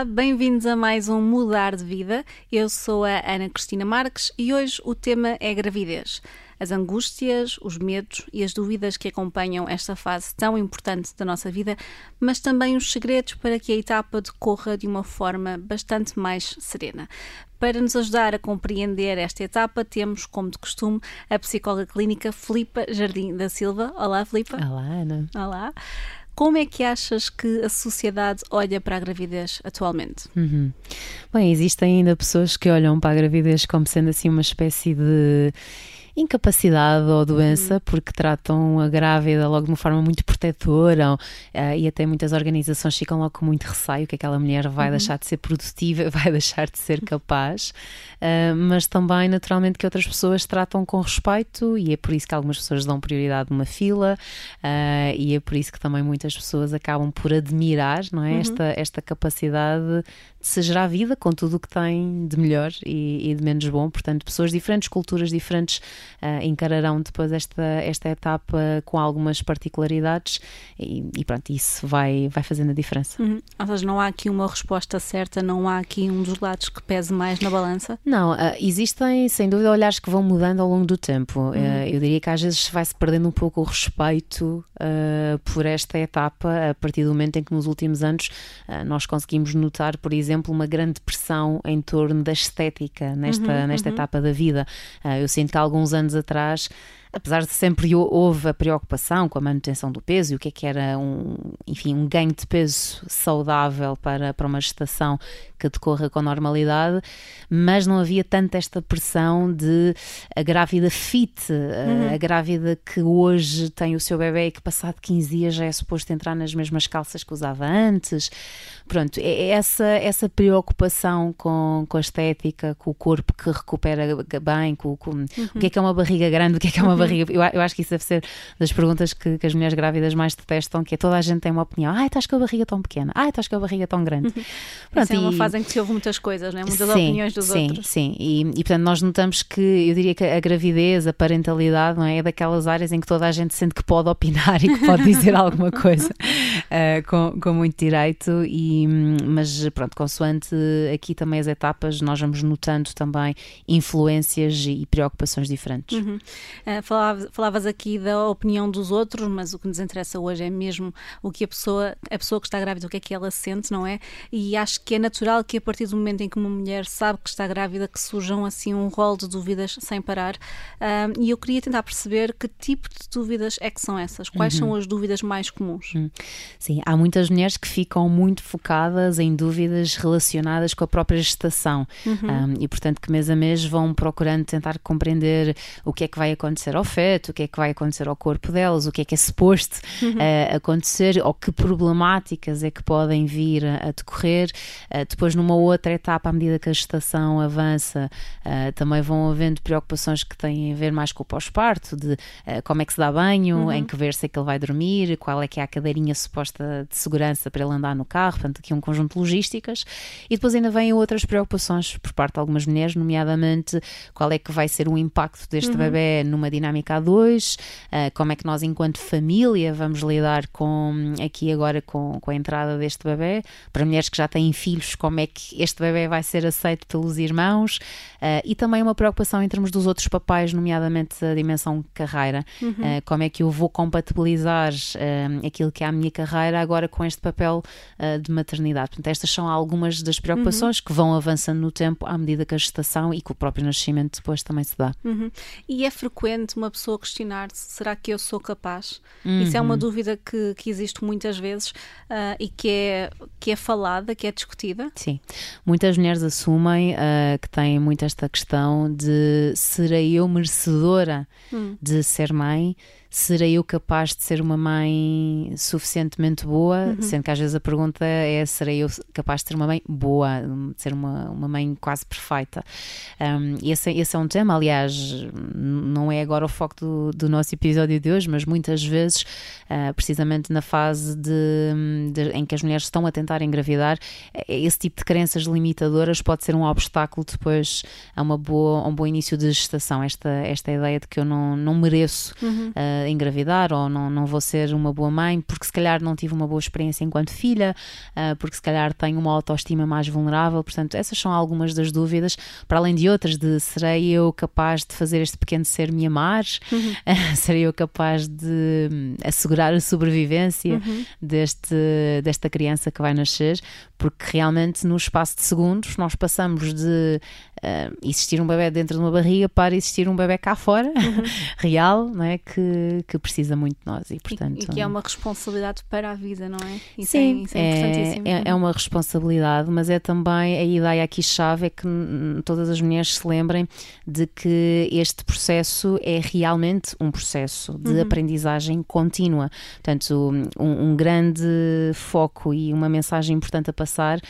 Olá, bem-vindos a mais um Mudar de Vida. Eu sou a Ana Cristina Marques e hoje o tema é gravidez. As angústias, os medos e as dúvidas que acompanham esta fase tão importante da nossa vida, mas também os segredos para que a etapa decorra de uma forma bastante mais serena. Para nos ajudar a compreender esta etapa, temos, como de costume, a psicóloga clínica Filipa Jardim da Silva. Olá, Filipa. Olá, Ana. Olá. Como é que achas que a sociedade olha para a gravidez atualmente? Uhum. Bem, existem ainda pessoas que olham para a gravidez como sendo assim uma espécie de incapacidade ou doença, uhum. porque tratam a grávida logo de uma forma muito protetora uh, e até muitas organizações ficam logo com muito receio que aquela mulher vai uhum. deixar de ser produtiva, vai deixar de ser capaz, uh, mas também naturalmente que outras pessoas tratam com respeito e é por isso que algumas pessoas dão prioridade numa fila uh, e é por isso que também muitas pessoas acabam por admirar não é? Uhum. esta, esta capacidade se gerar vida com tudo o que tem de melhor e, e de menos bom, portanto pessoas diferentes, culturas diferentes uh, encararão depois esta, esta etapa com algumas particularidades e, e pronto, isso vai, vai fazendo a diferença. Uhum. Ou seja, não há aqui uma resposta certa, não há aqui um dos lados que pese mais na balança? Não, uh, existem sem dúvida olhares que vão mudando ao longo do tempo. Uhum. Uh, eu diria que às vezes vai-se perdendo um pouco o respeito por esta etapa a partir do momento em que nos últimos anos nós conseguimos notar, por exemplo, uma grande pressão em torno da estética nesta, uhum, nesta uhum. etapa da vida. eu sinto que alguns anos atrás apesar de sempre houve a preocupação com a manutenção do peso e o que é que era um, enfim, um ganho de peso saudável para, para uma gestação que decorra com normalidade, mas não havia tanta esta pressão de a grávida fit, uhum. a, grávida que hoje tem o seu bebê e que passado 15 dias já é suposto entrar nas mesmas calças que usava antes. Pronto, essa, essa preocupação com, com a estética, com o corpo que recupera bem, com, com uhum. o que é que é uma barriga grande, o que é que é uma barriga. Eu, eu acho que isso deve ser das perguntas que, que, as mulheres grávidas mais detestam, que é toda a gente tem uma opinião. Ai, estás com a barriga tão pequena. Ai, estás com a barriga tão grande. Uhum. Pronto, é uma fase em que se ouve muitas coisas, né? muitas sim, opiniões dos sim, outros. Sim, e, e portanto nós notamos que, eu diria que a gravidez, a parentalidade, não é? é daquelas áreas em que toda a gente sente que pode opinar e que pode dizer alguma coisa uh, com, com muito direito, e, mas pronto, consoante aqui também as etapas, nós vamos notando também influências e preocupações diferentes. Uhum. Uh, falavas aqui da opinião dos outros, mas o que nos interessa hoje é mesmo o que a pessoa, a pessoa que está grávida, o que é que ela sente, não é? E acho que é natural que a partir do momento em que uma mulher sabe que está grávida, que surjam assim um rol de dúvidas sem parar. Um, e eu queria tentar perceber que tipo de dúvidas é que são essas, quais uhum. são as dúvidas mais comuns. Uhum. Sim, há muitas mulheres que ficam muito focadas em dúvidas relacionadas com a própria gestação uhum. um, e, portanto, que mês a mês vão procurando tentar compreender o que é que vai acontecer ao feto o que é que vai acontecer ao corpo delas, o que é que é suposto uhum. uh, acontecer, ou que problemáticas é que podem vir a, a decorrer. Uh, depois, numa outra etapa, à medida que a gestação avança, uh, também vão havendo preocupações que têm a ver mais com o pós-parto, de como é que se dá banho, uhum. em que ver se é que ele vai dormir, qual é que é a cadeirinha suposta de segurança para ele andar no carro, portanto, aqui um conjunto de logísticas. E depois ainda vêm outras preocupações por parte de algumas mulheres, nomeadamente qual é que vai ser o impacto deste uhum. bebê numa dinâmica a dois, uh, como é que nós, enquanto família, vamos lidar com aqui agora com, com a entrada deste bebê. Para mulheres que já têm filhos, como é que este bebê vai ser aceito pelos irmãos uh, e também uma preocupação em termos dos outros papais, nomeadamente a dimensão carreira. Uhum. Uh, como é que eu vou compatibilizar aquilo que é a minha carreira agora com este papel de maternidade? Portanto, estas são algumas das preocupações uhum. que vão avançando no tempo à medida que a gestação e que o próprio nascimento depois também se dá. Uhum. E é frequente uma pessoa questionar-se: será que eu sou capaz? Uhum. Isso é uma uhum. dúvida que, que existe muitas vezes uh, e que é, que é falada, que é discutida. Sim. Muitas mulheres assumem uh, que têm muito esta questão de serei eu merecedora hum. de ser mãe? Serei eu capaz de ser uma mãe suficientemente boa? Uhum. Sendo que às vezes a pergunta é: serei eu capaz de ser uma mãe boa, de ser uma, uma mãe quase perfeita? Um, esse, esse é um tema, aliás, não é agora o foco do, do nosso episódio de hoje, mas muitas vezes, uh, precisamente na fase de, de, em que as mulheres estão a tentar engravidar, esse tipo de crenças limitadoras pode ser um obstáculo depois a, uma boa, a um bom início de gestação. Esta, esta ideia de que eu não, não mereço. Uhum. Uh, uh, engravidar ou não, não vou ser uma boa mãe porque se calhar não tive uma boa experiência enquanto filha, uh, porque se calhar tenho uma autoestima mais vulnerável. Portanto, essas são algumas das dúvidas, para além de outras, de serei eu capaz de fazer este pequeno ser me amar? Uhum. serei eu capaz de hum, assegurar a sobrevivência uhum. deste, desta criança que vai nascer? Porque realmente no espaço de segundos nós passamos de uh, existir um bebê dentro de uma barriga para existir um bebê cá fora, uhum. real, não é? Que, que precisa muito de nós e, portanto, e, e, que é uma responsabilidade para a vida, não é? Isso é, sim, é, isso é, importantíssimo. É, é, uma responsabilidade, mas é também a ideia aqui chave é que todas as mulheres se lembrem de que este processo é realmente um processo de uhum. aprendizagem contínua. Portanto, um, um grande foco e uma mensagem importante a passar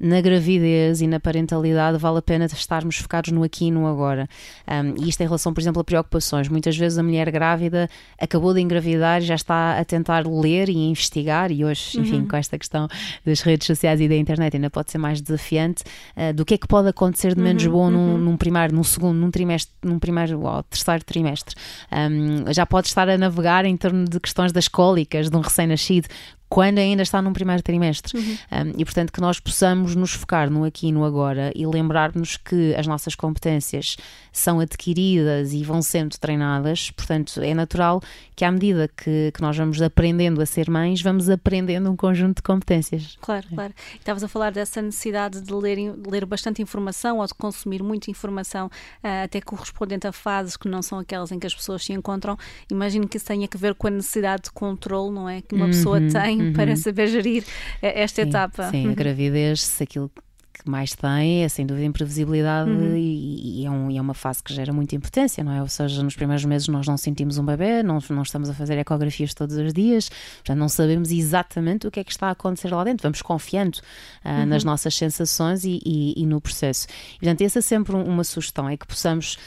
na gravidez e na parentalidade vale a pena estarmos focados no aqui e no agora. Um, e isto em relação, por exemplo, a preocupações. Muitas vezes a mulher grávida acabou de engravidar e já está a tentar ler e investigar, e hoje, enfim, uhum. com esta questão das redes sociais e da internet ainda pode ser mais desafiante, uh, do que é que pode acontecer de menos uhum. bom num, uhum. num, primeiro, num segundo, num trimestre, num primeiro ou terceiro trimestre. Um, já pode estar a navegar em torno de questões das cólicas de um recém-nascido quando ainda está num primeiro trimestre. Uhum. Um, e portanto que nós possamos nos focar no aqui e no agora e lembrarmos que as nossas competências são adquiridas e vão sendo treinadas, portanto é natural que à medida que, que nós vamos aprendendo a ser mães, vamos aprendendo um conjunto de competências. Claro, é. claro. Estavas a falar dessa necessidade de ler, de ler bastante informação ou de consumir muita informação, uh, até correspondente a fases que não são aquelas em que as pessoas se encontram. Imagino que isso tenha a ver com a necessidade de controle, não é? Que uma uhum. pessoa tem uhum. para saber gerir eh, esta sim, etapa. Sim, a uhum. gravidez, se aquilo que mais tem é sem dúvida imprevisibilidade uhum. e, e, é um, e, é uma fase que gera muita importância, não é? Ou seja, nos primeiros meses nós não sentimos um bebê, não, não estamos a fazer ecografias todos os dias, portanto não sabemos exatamente o que é que está a acontecer lá dentro, vamos confiando uh, uhum. nas nossas sensações e, e, no processo. E, portanto, essa é sempre uma sugestão, é que possamos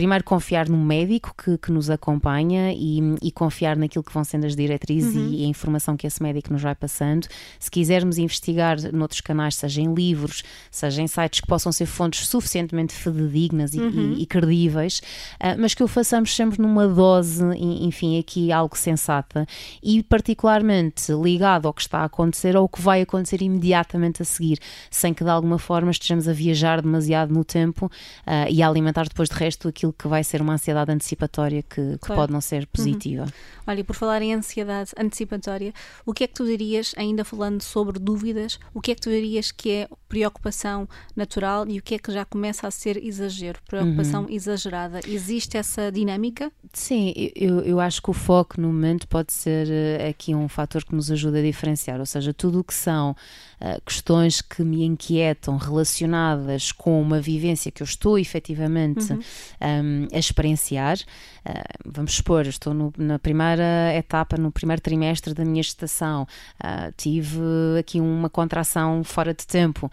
primeiro confiar no médico que, que nos acompanha e, e, confiar naquilo que vão sendo as diretrizes uhum. e a informação que esse médico nos vai passando. Se quisermos investigar noutros canais, seja em livros, seja em sites que possam ser fontes suficientemente fidedignas e, uhum. e, e credíveis, uh, mas que o façamos sempre numa dose, enfim, aqui algo sensata e particularmente ligado ao que está a acontecer ou ao que vai acontecer imediatamente a seguir, sem que de alguma forma estejamos a viajar demasiado no tempo uh, e a alimentar depois de resto aquilo aquilo que vai ser uma ansiedade antecipatória que, que claro. pode não ser positiva. Uhum. Olha, e por falar em ansiedade antecipatória, o que é que tu dirias, ainda falando sobre dúvidas, o que é que tu dirias que é preocupação natural e o que é que já começa a ser exagero, preocupação uhum. exagerada? Existe essa dinâmica? Sim, eu, eu acho que o foco no momento pode ser eh, aqui um fator que nos ajuda a diferenciar, ou seja, tudo o que são uh, questões que me inquietam relacionadas com uma vivência que eu estou efetivamente uhum. um, a experienciar. Uh, vamos supor, estou no, na primeira etapa, no primeiro trimestre da minha gestação, uh, tive aqui uma contração fora de tempo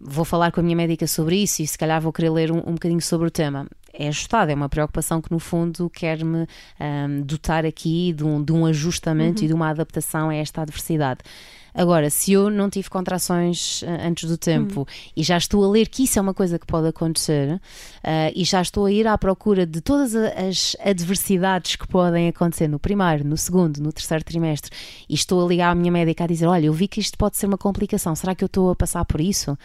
vou falar com a minha médica sobre isso e se calhar vou querer ler um, um bocadinho sobre o tema é ajustado, é uma preocupação que no fundo quer-me um, dotar aqui de um, de um ajustamento uhum. e de uma adaptação a esta adversidade. Agora, se eu não tive contrações uh, antes do tempo uhum. e já estou a ler que isso é uma coisa que pode acontecer uh, e já estou a ir à procura de todas as adversidades que podem acontecer no primeiro, no segundo, no terceiro trimestre e estou a ligar à minha médica a dizer: Olha, eu vi que isto pode ser uma complicação, será que eu estou a passar por isso?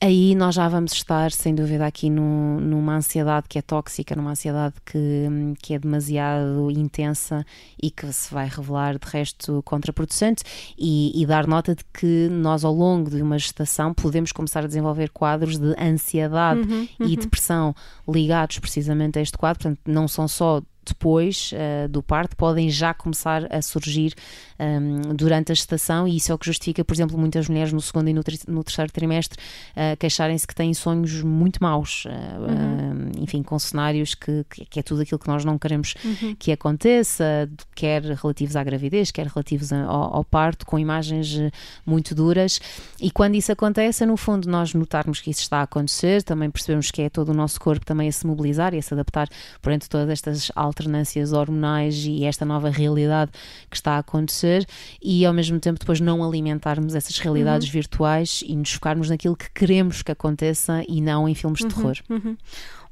Aí nós já vamos estar, sem dúvida, aqui no, numa ansiedade que é tóxica, numa ansiedade que, que é demasiado intensa e que se vai revelar, de resto, contraproducente, e, e dar nota de que nós, ao longo de uma gestação, podemos começar a desenvolver quadros de ansiedade uhum, uhum. e depressão ligados precisamente a este quadro, portanto, não são só depois uh, do parto podem já começar a surgir um, ehm, durante a gestação e isso é o que justifica, por exemplo, muitas mulheres no segundo e no, no terceiro trimestre uh, queixarem-se que têm sonhos muito maus, uh, uhum. enfim, com cenários que, que, é tudo aquilo que nós não queremos uhum. que aconteça, quer relativos à gravidez, quer relativos ao, ao, parto, com imagens muito duras e quando isso acontece, no fundo, nós notarmos que isso está a acontecer, também percebemos que é todo o nosso corpo também a se mobilizar e a se adaptar perante todas estas alterações alternâncias hormonais e esta nova realidade que está a acontecer e ao mesmo tempo depois não alimentarmos essas realidades uhum. virtuais e nos focarmos naquilo que queremos que aconteça e não em filmes de uhum. terror. Uhum.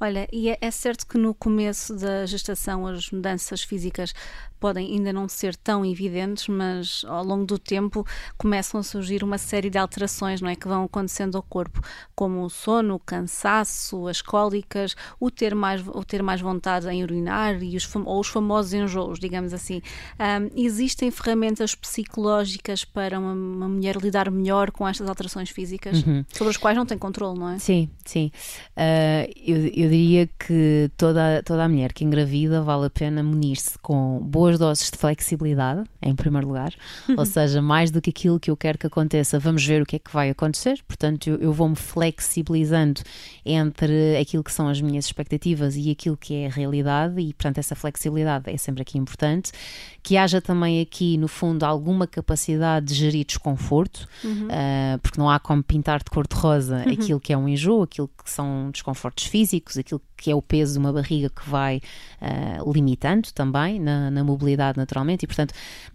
Olha, e é, é, certo que no começo da gestação as mudanças físicas podem ainda não ser tão evidentes, mas ao longo do tempo começam a surgir uma série de alterações, não é, que vão acontecendo ao corpo, como o sono, o cansaço, as cólicas, o ter mais, o ter mais vontade em urinar e os, ou os famosos enjoos, digamos assim. Um, existem ferramentas psicológicas para uma, uma, mulher lidar melhor com estas alterações físicas, uhum. sobre as quais não tem controle, não é? Sim, sim. Uh, eu, eu eu diria que toda, toda a mulher que engravida vale a pena munir-se com boas doses de flexibilidade, em primeiro lugar, ou seja, mais do que aquilo que eu quero que aconteça, vamos ver o que é que vai acontecer. Portanto, eu, eu vou-me flexibilizando entre aquilo que são as minhas expectativas e aquilo que é a realidade, e portanto, essa flexibilidade é sempre aqui importante. Que haja também aqui, no fundo, alguma capacidade de gerir desconforto, uhum. uh, porque não há como pintar de cor-de-rosa uhum. aquilo que é um enjoo, aquilo que são desconfortos físicos aquilo que é o peso de uma barriga que vai uh, limitando também na, na, mobilidade naturalmente. E portanto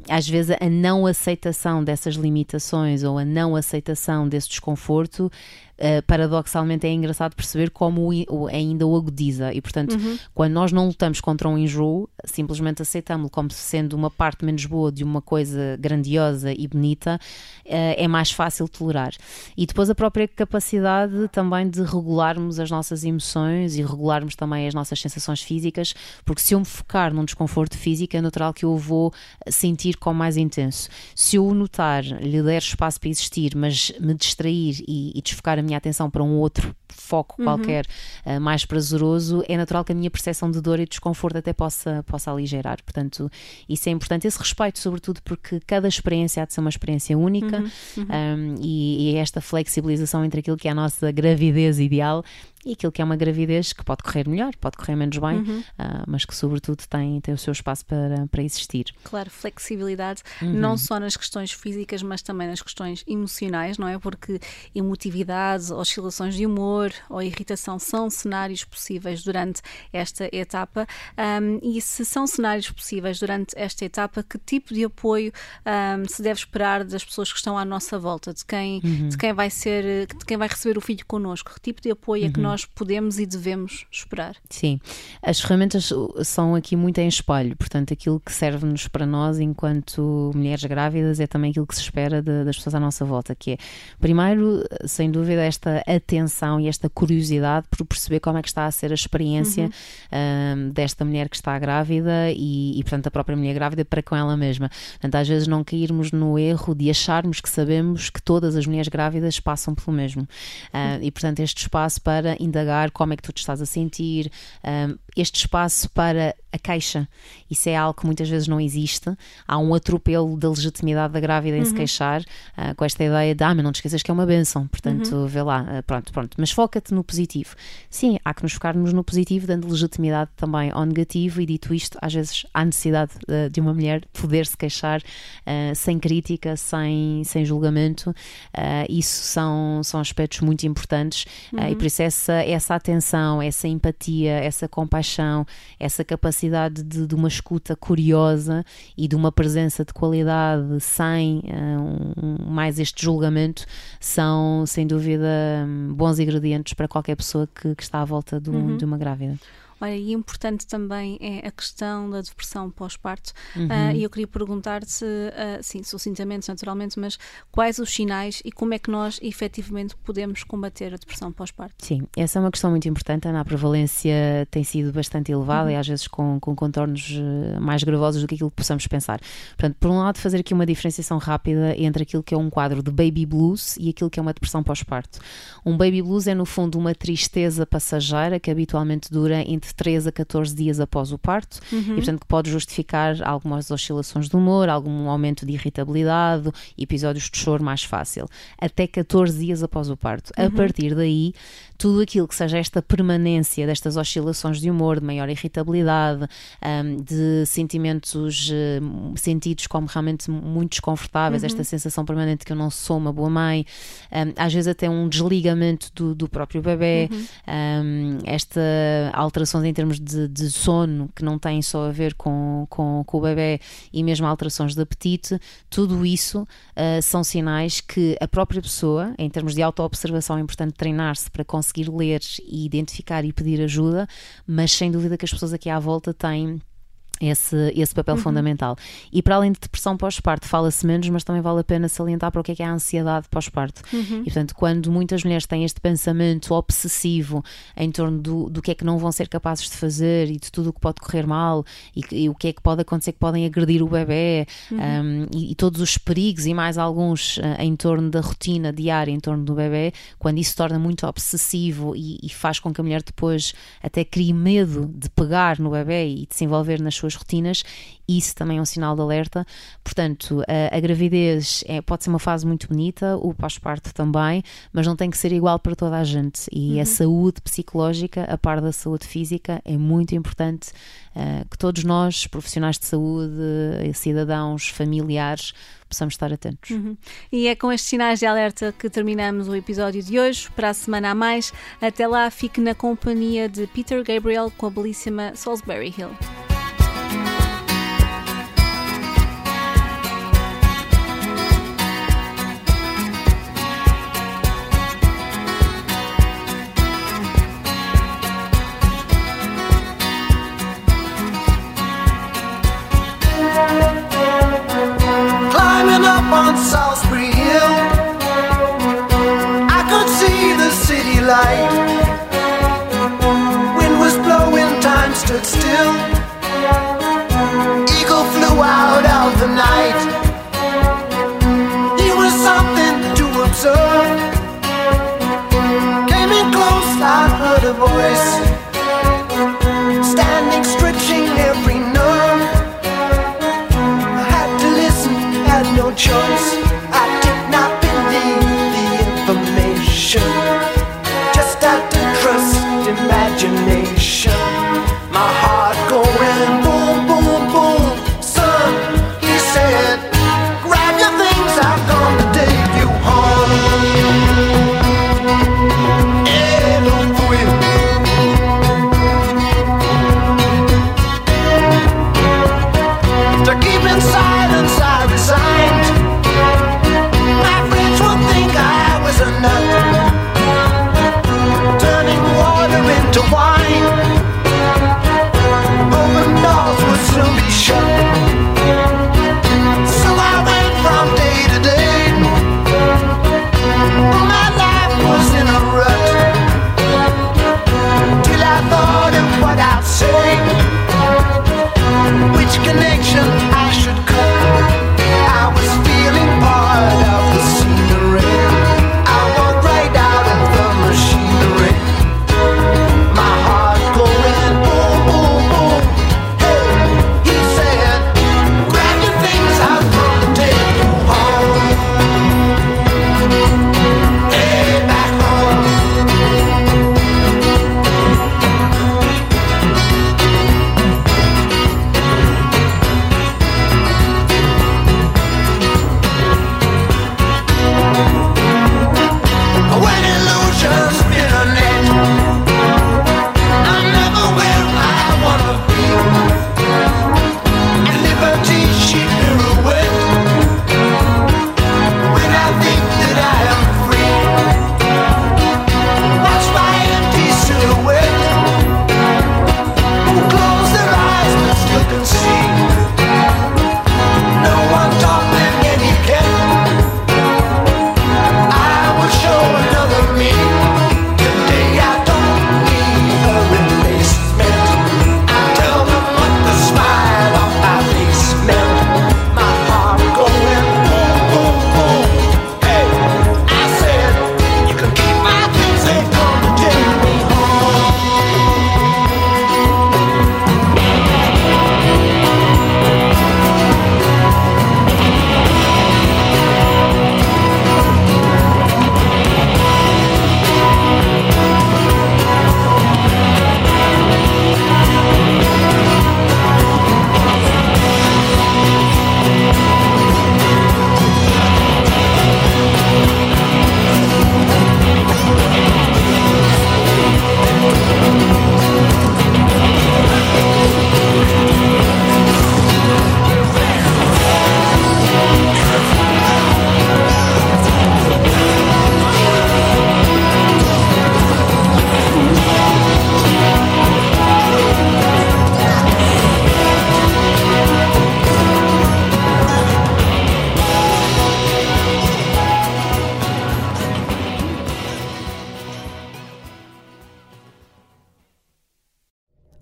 às vezes a não aceitação dessas limitações ou a não aceitação desse desconforto uh, paradoxalmente é engraçado perceber como o, o, ainda o agudiza. E, portanto, uhum. quando nós não lutamos contra um enjoo, simplesmente aceitamos-lo como sendo uma parte menos boa de uma coisa grandiosa e bonita, uh, é mais fácil tolerar. E depois a própria capacidade também de regularmos as nossas emoções e regularmos também as nossas sensações físicas, porque se eu me focar num desconforto físico, é natural que eu vou sentir com mais intenso. Se eu o notar, lhe der espaço para existir, mas me distrair e, e desfocar a minha minha atenção para um outro foco uhum. qualquer uh, mais prazeroso, é natural que a minha percepção de dor e desconforto até possa, possa aligerar. Portanto, isso é importante. Esse respeito, sobretudo, porque cada experiência há de ser uma experiência única uhum. Uhum. Um, e, e esta flexibilização entre aquilo que é a nossa gravidez ideal e aquilo que é uma gravidez que pode correr melhor, pode correr menos bem, uhum. uh, mas que sobretudo tem, tem o seu espaço para, para existir. Claro, flexibilidade, uhum. não só nas questões físicas, mas também nas questões emocionais, não é? Porque emotividade, oscilações de humor ou irritação são cenários possíveis durante esta etapa. Um, e se são cenários possíveis durante esta etapa, que tipo de apoio um, se deve esperar das pessoas que estão à nossa volta, de quem, uhum. de quem vai ser, de quem vai receber o filho connosco? Que tipo de apoio é que nós nós podemos e devemos esperar. Sim, as ferramentas são aqui muito em espelho, portanto, aquilo que serve-nos para nós enquanto mulheres grávidas é também aquilo que se espera de, das pessoas à nossa volta, que é, primeiro, sem dúvida, esta atenção e esta curiosidade por perceber como é que está a ser a experiência uhum. um, desta mulher que está grávida e, e, portanto, a própria mulher grávida para com ela mesma. Portanto, às vezes não cairmos no erro de acharmos que sabemos que todas as mulheres grávidas passam pelo mesmo. Uh, e, portanto, este espaço para indagar como é que tu te estás a sentir, um, este espaço para a queixa. Isso é algo que muitas vezes não existe. Há um atropelo da legitimidade da grávida em uhum. se queixar, uh, com esta ideia de, ah, mas não te esqueças que é uma benção, portanto, uhum. vê lá, uh, pronto, pronto. Mas foca-te no positivo. Sim, há que nos focarmos no positivo, dando legitimidade também ao negativo, e dito isto, às vezes há necessidade uh, de uma mulher poder se queixar sem crítica, sem, sem julgamento. isso são, são aspectos muito importantes uhum. e por isso essa essa, essa atenção, essa empatia, essa compaixão, essa capacidade de, de uma escuta curiosa e de uma presença de qualidade sem uh, um, mais este julgamento são, sem dúvida, bons ingredientes para qualquer pessoa que, que está à volta de, um, uhum. de uma grávida. Olha, e importante também é a questão da depressão pós-parto. Uhum. Uh, e eu queria perguntar-te, uh, sim, sucintamente, naturalmente, mas quais os sinais e como é que nós efetivamente podemos combater a depressão pós-parto? Sim, essa é uma questão muito importante. Ana, a prevalência tem sido bastante elevada uhum. e às vezes com, com contornos ah, mais gravosos do que aquilo que possamos pensar. Portanto, por um lado, fazer aqui uma diferenciação rápida entre aquilo que é um quadro de baby blues e aquilo que é uma depressão pós-parto. Um baby blues é, no fundo, uma tristeza passageira que habitualmente dura entre de 3 a 14 dias após o parto uhum. e, portanto, que pode justificar algumas oscilações de humor, algum aumento de irritabilidade, episódios de choro mais fácil, até 14 dias após o parto. Uhum. A partir daí, tudo aquilo que seja esta permanência destas oscilações de humor, de maior irritabilidade, um, de sentimentos uh, sentidos como realmente muito desconfortáveis, uhum. esta sensação permanente que eu não sou uma boa mãe, um, às vezes até um desligamento do, do próprio bebê, uhum. um, esta alterações em termos de, de, sono que não têm só a ver com, com, com o bebê e mesmo alterações de apetite, tudo isso são sinais que a própria pessoa, em termos de autoobservação, é importante treinar-se para conseguir ler e identificar e pedir ajuda, mas sem dúvida que as pessoas aqui à volta têm esse, esse papel uhum. fundamental. E para além de depressão pós-parto, fala-se menos, mas também vale a pena salientar para o que é, que é a ansiedade pós-parto. Uhum. E portanto, quando muitas mulheres têm este pensamento obsessivo em torno do, do que é que não vão ser capazes de fazer e de tudo o que pode correr mal e, e o que é que pode acontecer que podem agredir o bebê uhum. um, e, e, todos os perigos e mais alguns uh, em torno da rotina diária em torno do bebê, quando isso se torna muito obsessivo e, e faz com que a mulher depois até crie medo de pegar no bebê e de se envolver nas suas suas rotinas, isso também é um sinal de alerta. Portanto, a, a gravidez é, pode ser uma fase muito bonita, o pós-parto também, mas não tem que ser igual para toda a gente. E uhum. a saúde psicológica, a par da saúde física, é muito importante uh, que todos nós, profissionais de saúde, cidadãos, familiares, possamos estar atentos. Uhum. E é com estes sinais de alerta que terminamos o episódio de hoje. Para a semana a mais, até lá, fique na companhia de Peter Gabriel com a belíssima Salisbury Hill. Voice.